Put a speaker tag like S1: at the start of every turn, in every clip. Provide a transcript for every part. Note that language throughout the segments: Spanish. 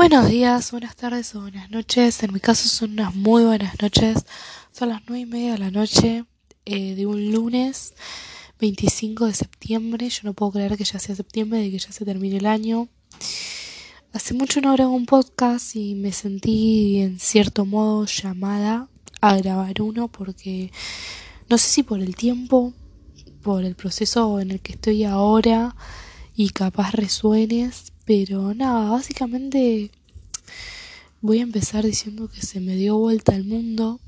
S1: Buenos días, buenas tardes o buenas noches. En mi caso son unas muy buenas noches. Son las nueve y media de la noche eh, de un lunes 25 de septiembre. Yo no puedo creer que ya sea septiembre, de que ya se termine el año. Hace mucho no grabo un podcast y me sentí en cierto modo llamada a grabar uno porque no sé si por el tiempo, por el proceso en el que estoy ahora y capaz resuenes, pero nada, básicamente voy a empezar diciendo que se me dio vuelta al mundo,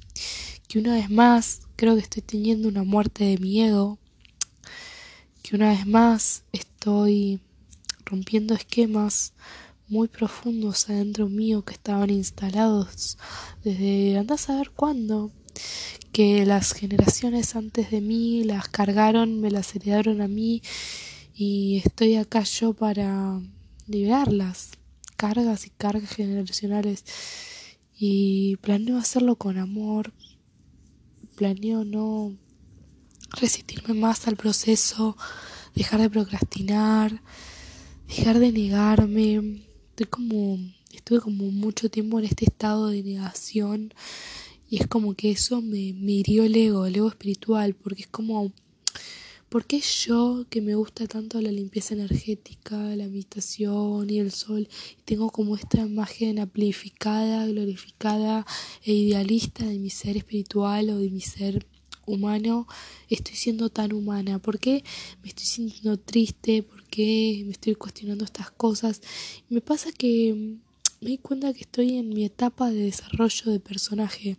S1: que una vez más creo que estoy teniendo una muerte de mi ego, que una vez más estoy rompiendo esquemas muy profundos adentro mío que estaban instalados desde andás a saber cuándo, que las generaciones antes de mí las cargaron, me las heredaron a mí y estoy acá yo para liberarlas, cargas y cargas generacionales. Y planeo hacerlo con amor, planeo no resistirme más al proceso, dejar de procrastinar, dejar de negarme. Estoy como, estuve como mucho tiempo en este estado de negación y es como que eso me, me hirió el ego, el ego espiritual, porque es como ¿Por qué yo, que me gusta tanto la limpieza energética, la meditación y el sol, tengo como esta imagen amplificada, glorificada e idealista de mi ser espiritual o de mi ser humano, estoy siendo tan humana? ¿Por qué me estoy sintiendo triste? ¿Por qué me estoy cuestionando estas cosas? Me pasa que me di cuenta que estoy en mi etapa de desarrollo de personaje,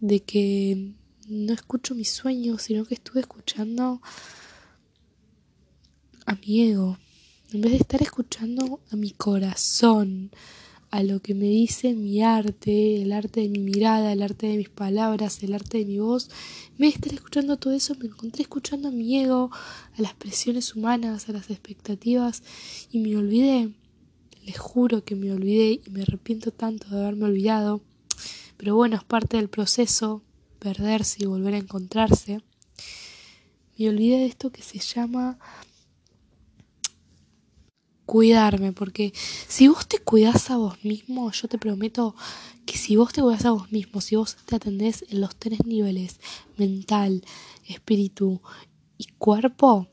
S1: de que no escucho mis sueños, sino que estuve escuchando a mi ego. En vez de estar escuchando a mi corazón, a lo que me dice mi arte, el arte de mi mirada, el arte de mis palabras, el arte de mi voz, en vez de estar escuchando todo eso, me encontré escuchando a mi ego, a las presiones humanas, a las expectativas, y me olvidé. Les juro que me olvidé y me arrepiento tanto de haberme olvidado. Pero bueno, es parte del proceso, perderse y volver a encontrarse, me olvidé de esto que se llama cuidarme, porque si vos te cuidás a vos mismo, yo te prometo que si vos te cuidás a vos mismo, si vos te atendés en los tres niveles, mental, espíritu y cuerpo,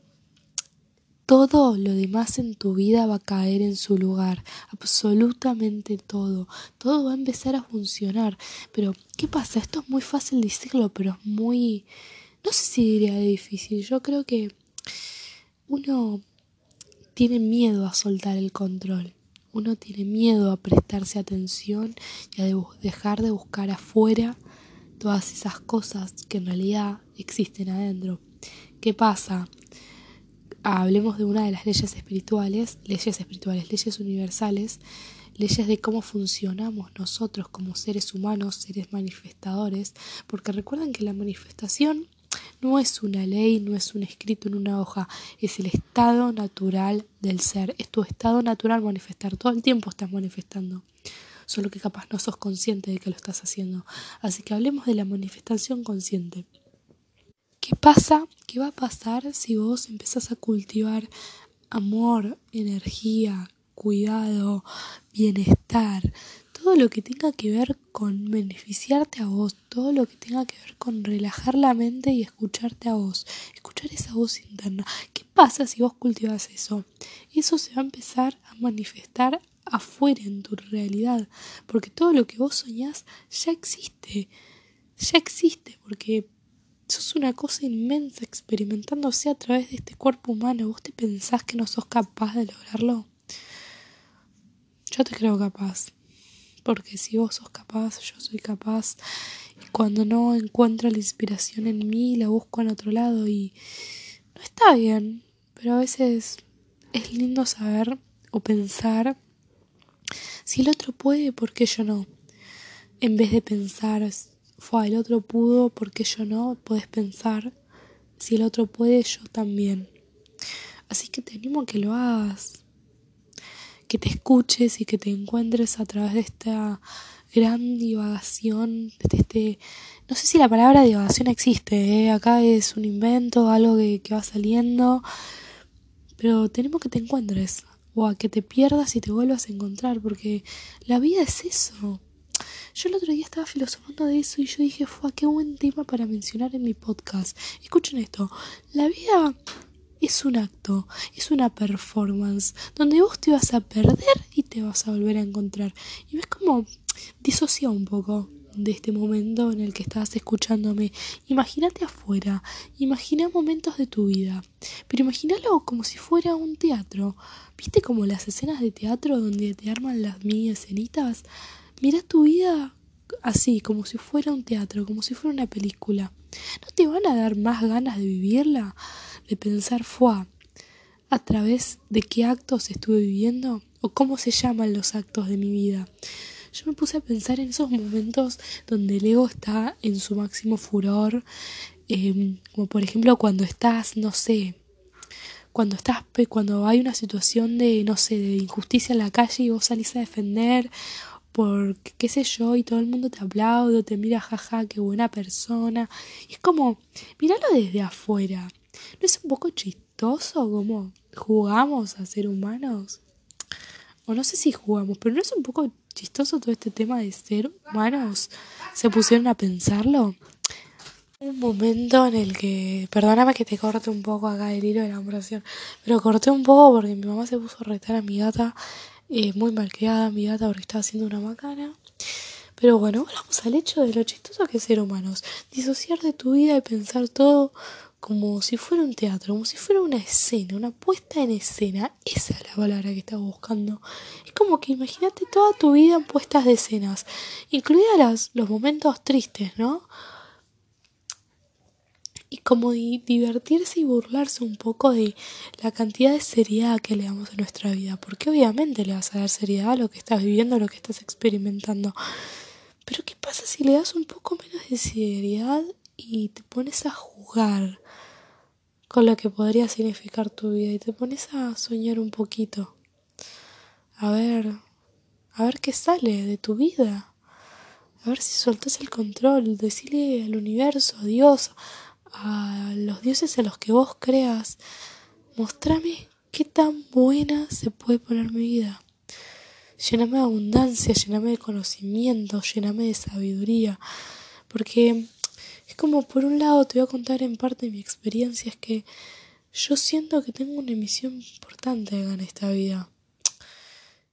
S1: todo lo demás en tu vida va a caer en su lugar, absolutamente todo, todo va a empezar a funcionar. Pero, ¿qué pasa? Esto es muy fácil decirlo, pero es muy, no sé si diría difícil, yo creo que uno tiene miedo a soltar el control. Uno tiene miedo a prestarse atención y a dejar de buscar afuera todas esas cosas que en realidad existen adentro. ¿Qué pasa? Hablemos de una de las leyes espirituales, leyes espirituales, leyes universales, leyes de cómo funcionamos nosotros como seres humanos, seres manifestadores, porque recuerden que la manifestación no es una ley, no es un escrito en una hoja, es el estado natural del ser, es tu estado natural manifestar, todo el tiempo estás manifestando, solo que capaz no sos consciente de que lo estás haciendo. Así que hablemos de la manifestación consciente. ¿Qué pasa? ¿Qué va a pasar si vos empezás a cultivar amor, energía, cuidado, bienestar? Todo lo que tenga que ver con beneficiarte a vos, todo lo que tenga que ver con relajar la mente y escucharte a vos, escuchar esa voz interna. ¿Qué pasa si vos cultivas eso? Eso se va a empezar a manifestar afuera en tu realidad, porque todo lo que vos soñás ya existe, ya existe, porque sos una cosa inmensa experimentándose a través de este cuerpo humano. ¿Vos te pensás que no sos capaz de lograrlo? Yo te creo capaz. Porque si vos sos capaz, yo soy capaz. Y cuando no encuentro la inspiración en mí, la busco en otro lado y no está bien. Pero a veces es lindo saber o pensar si el otro puede, ¿por qué yo no? En vez de pensar fue el otro pudo, porque yo no? Puedes pensar, si el otro puede, yo también. Así que te animo a que lo hagas, que te escuches y que te encuentres a través de esta gran divagación, de este, no sé si la palabra divagación existe, ¿eh? acá es un invento, algo que, que va saliendo, pero tenemos que te encuentres o a que te pierdas y te vuelvas a encontrar, porque la vida es eso. Yo el otro día estaba filosofando de eso y yo dije, fue qué buen tema para mencionar en mi podcast. Escuchen esto, la vida es un acto, es una performance, donde vos te vas a perder y te vas a volver a encontrar. Y ves como disocia un poco de este momento en el que estás escuchándome. Imagínate afuera, imagina momentos de tu vida, pero imagínalo como si fuera un teatro. ¿Viste como las escenas de teatro donde te arman las mini escenitas? Mira tu vida así, como si fuera un teatro, como si fuera una película. ¿No te van a dar más ganas de vivirla? De pensar, fue a través de qué actos estuve viviendo o cómo se llaman los actos de mi vida yo me puse a pensar en esos momentos donde el ego está en su máximo furor, em, como por ejemplo cuando estás, no sé, cuando estás, cuando hay una situación de, no sé, de injusticia en la calle y vos salís a defender por qué sé yo y todo el mundo te aplaude, te mira jaja, qué buena persona. Y es como, míralo desde afuera. ¿No es un poco chistoso como jugamos a ser humanos? O no sé si jugamos, pero no es un poco chistoso todo este tema de ser humanos. ¿Se pusieron a pensarlo? Un momento en el que, perdóname que te corte un poco acá el hilo de la conversación, pero corté un poco porque mi mamá se puso a retar a mi gata, eh, muy malcriada mi gata porque estaba haciendo una macana. Pero bueno, vamos al hecho de lo chistoso que ser humanos. Disociar de tu vida y pensar todo como si fuera un teatro, como si fuera una escena, una puesta en escena. Esa es la palabra que estaba buscando. Es como que imagínate toda tu vida en puestas de escenas, incluidas los momentos tristes, ¿no? Como divertirse y burlarse un poco de la cantidad de seriedad que le damos a nuestra vida, porque obviamente le vas a dar seriedad a lo que estás viviendo, a lo que estás experimentando. Pero ¿qué pasa si le das un poco menos de seriedad y te pones a jugar con lo que podría significar tu vida y te pones a soñar un poquito. A ver, a ver qué sale de tu vida. A ver si soltas el control, decirle al universo, a Dios, a los dioses a los que vos creas, mostrame qué tan buena se puede poner mi vida. Lléname de abundancia, lléname de conocimiento, lléname de sabiduría, porque es como por un lado te voy a contar en parte mi experiencia, es que yo siento que tengo una misión importante en esta vida,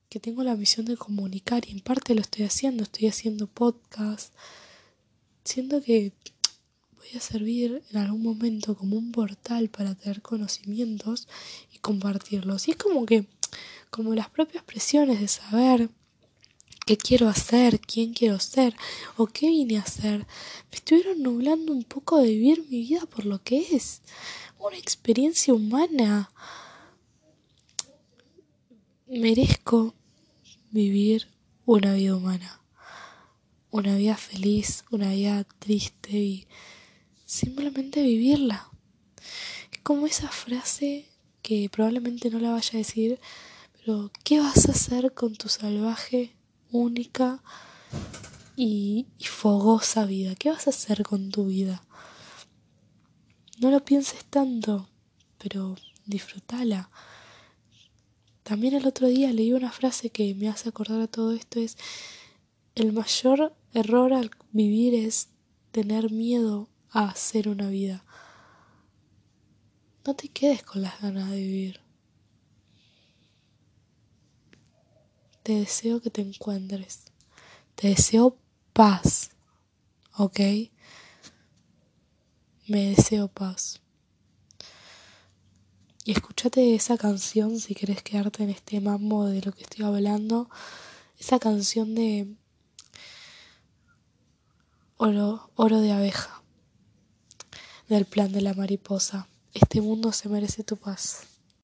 S1: que tengo la misión de comunicar y en parte lo estoy haciendo, estoy haciendo podcast, siento que voy a servir en algún momento como un portal para tener conocimientos y compartirlos. Y es como que, como las propias presiones de saber qué quiero hacer, quién quiero ser o qué vine a hacer, me estuvieron nublando un poco de vivir mi vida por lo que es una experiencia humana. Merezco vivir una vida humana, una vida feliz, una vida triste y simplemente vivirla. Es como esa frase que probablemente no la vaya a decir, pero ¿qué vas a hacer con tu salvaje única y, fogosa vida. ¿Qué vas a hacer con tu vida? No lo pienses tanto, pero disfrútala. También el otro día leí una frase que me hace acordar a todo esto, es el mayor error al vivir es tener miedo a hacer una vida. No te quedes con las ganas de vivir. te deseo que te encuentres. Te deseo paz. ¿Ok? Me deseo paz. Y escúchate esa canción si quieres quedarte en este mambo de lo que estoy hablando. Esa canción de oro, oro de abeja. Del plan de la mariposa. Este mundo se merece tu paz.